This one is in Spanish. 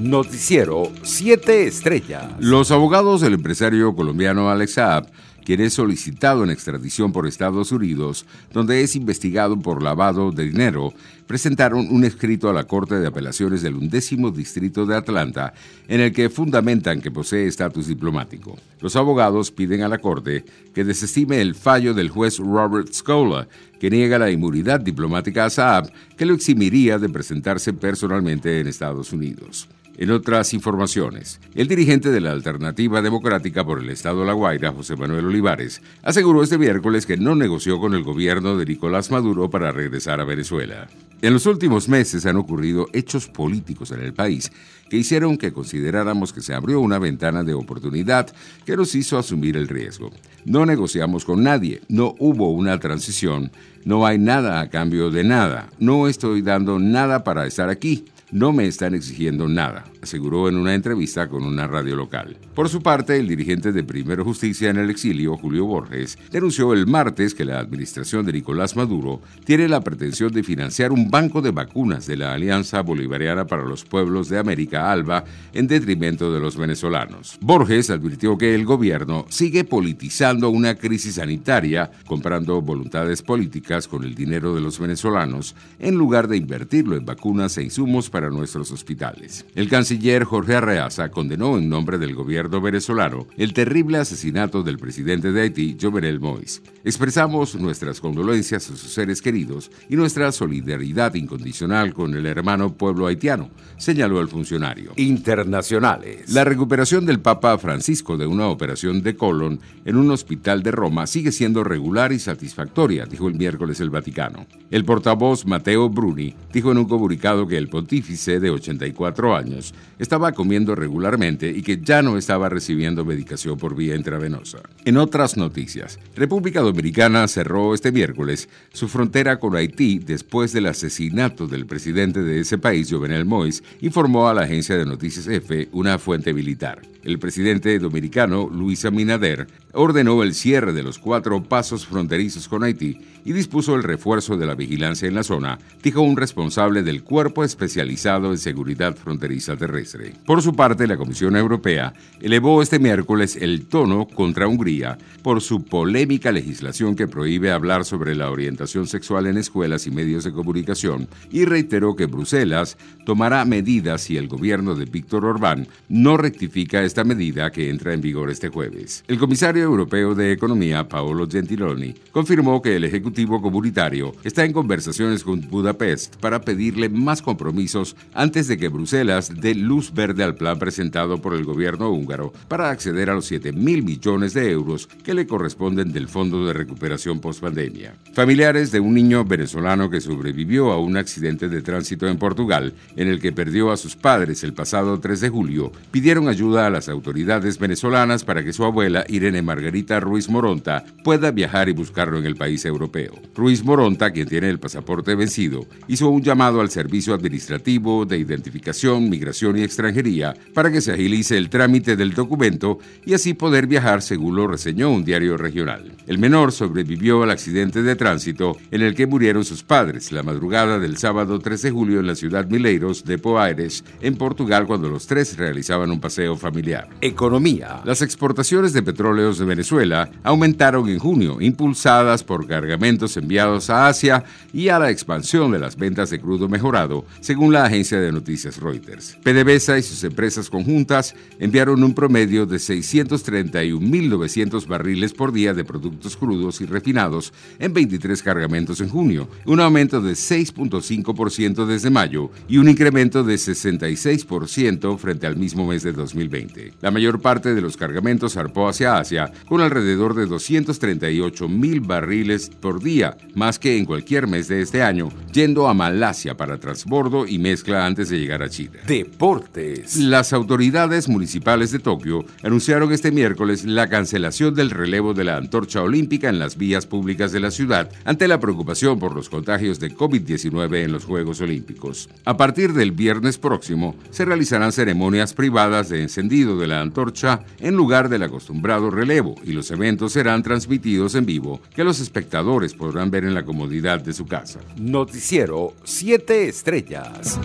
Noticiero 7 Estrellas. Los abogados del empresario colombiano Alex Saab quien es solicitado en extradición por Estados Unidos, donde es investigado por lavado de dinero, presentaron un escrito a la Corte de Apelaciones del undécimo Distrito de Atlanta en el que fundamentan que posee estatus diplomático. Los abogados piden a la Corte que desestime el fallo del juez Robert Scola, que niega la inmunidad diplomática a Saab, que lo eximiría de presentarse personalmente en Estados Unidos. En otras informaciones, el dirigente de la Alternativa Democrática por el Estado de La Guaira, José Manuel Olivares, aseguró este miércoles que no negoció con el gobierno de Nicolás Maduro para regresar a Venezuela. En los últimos meses han ocurrido hechos políticos en el país que hicieron que consideráramos que se abrió una ventana de oportunidad que nos hizo asumir el riesgo. No negociamos con nadie, no hubo una transición, no hay nada a cambio de nada, no estoy dando nada para estar aquí. No me están exigiendo nada, aseguró en una entrevista con una radio local. Por su parte, el dirigente de Primero Justicia en el exilio, Julio Borges, denunció el martes que la administración de Nicolás Maduro tiene la pretensión de financiar un banco de vacunas de la Alianza Bolivariana para los Pueblos de América ALBA en detrimento de los venezolanos. Borges advirtió que el gobierno sigue politizando una crisis sanitaria, comprando voluntades políticas con el dinero de los venezolanos, en lugar de invertirlo en vacunas e insumos para nuestros hospitales. El canciller Jorge Arreaza condenó en nombre del gobierno venezolano el terrible asesinato del presidente de Haití, Jovenel Moïse. Expresamos nuestras condolencias a sus seres queridos y nuestra solidaridad incondicional con el hermano pueblo haitiano, señaló el funcionario. Internacionales. La recuperación del Papa Francisco de una operación de colon en un hospital de Roma sigue siendo regular y satisfactoria, dijo el miércoles el Vaticano. El portavoz Mateo Bruni dijo en un comunicado que el pontífice de 84 años estaba comiendo regularmente y que ya no estaba recibiendo medicación por vía intravenosa. En otras noticias, República Dominicana cerró este miércoles su frontera con Haití después del asesinato del presidente de ese país, Jovenel Moïse, informó a la agencia de noticias EFE una fuente militar. El presidente dominicano, Luis Aminader, ordenó el cierre de los cuatro pasos fronterizos con Haití y dispuso el refuerzo de la vigilancia en la zona, dijo un responsable del Cuerpo Especializado en Seguridad Fronteriza Terrestre. Por su parte, la Comisión Europea elevó este miércoles el tono contra Hungría por su polémica legislación que prohíbe hablar sobre la orientación sexual en escuelas y medios de comunicación y reiteró que Bruselas tomará medidas si el gobierno de Víctor Orbán no rectifica esta medida que entra en vigor este jueves. El comisario europeo de Economía, Paolo Gentiloni, confirmó que el Ejecutivo Comunitario está en conversaciones con Budapest para pedirle más compromisos antes de que Bruselas dé luz verde al plan presentado por el gobierno húngaro para acceder a los 7 mil millones de euros que le corresponden del Fondo de Recuperación Postpandemia. Familiares de un niño venezolano que sobrevivió a un accidente de tránsito en Portugal, en el que perdió a sus padres el pasado 3 de julio, pidieron ayuda a la autoridades venezolanas para que su abuela, Irene Margarita Ruiz Moronta, pueda viajar y buscarlo en el país europeo. Ruiz Moronta, quien tiene el pasaporte vencido, hizo un llamado al Servicio Administrativo de Identificación, Migración y Extranjería para que se agilice el trámite del documento y así poder viajar, según lo reseñó un diario regional. El menor sobrevivió al accidente de tránsito en el que murieron sus padres la madrugada del sábado 3 de julio en la ciudad Mileiros de Poaires, en Portugal, cuando los tres realizaban un paseo familiar. Economía. Las exportaciones de petróleos de Venezuela aumentaron en junio, impulsadas por cargamentos enviados a Asia y a la expansión de las ventas de crudo mejorado, según la agencia de noticias Reuters. PDVSA y sus empresas conjuntas enviaron un promedio de 631.900 barriles por día de productos crudos y refinados en 23 cargamentos en junio, un aumento de 6.5% desde mayo y un incremento de 66% frente al mismo mes de 2020. La mayor parte de los cargamentos zarpó hacia Asia con alrededor de 238 mil barriles por día, más que en cualquier mes de este año, yendo a Malasia para transbordo y mezcla antes de llegar a Chile. Deportes. Las autoridades municipales de Tokio anunciaron este miércoles la cancelación del relevo de la antorcha olímpica en las vías públicas de la ciudad ante la preocupación por los contagios de COVID-19 en los Juegos Olímpicos. A partir del viernes próximo se realizarán ceremonias privadas de encendido de la antorcha en lugar del acostumbrado relevo y los eventos serán transmitidos en vivo que los espectadores podrán ver en la comodidad de su casa. Noticiero 7 Estrellas.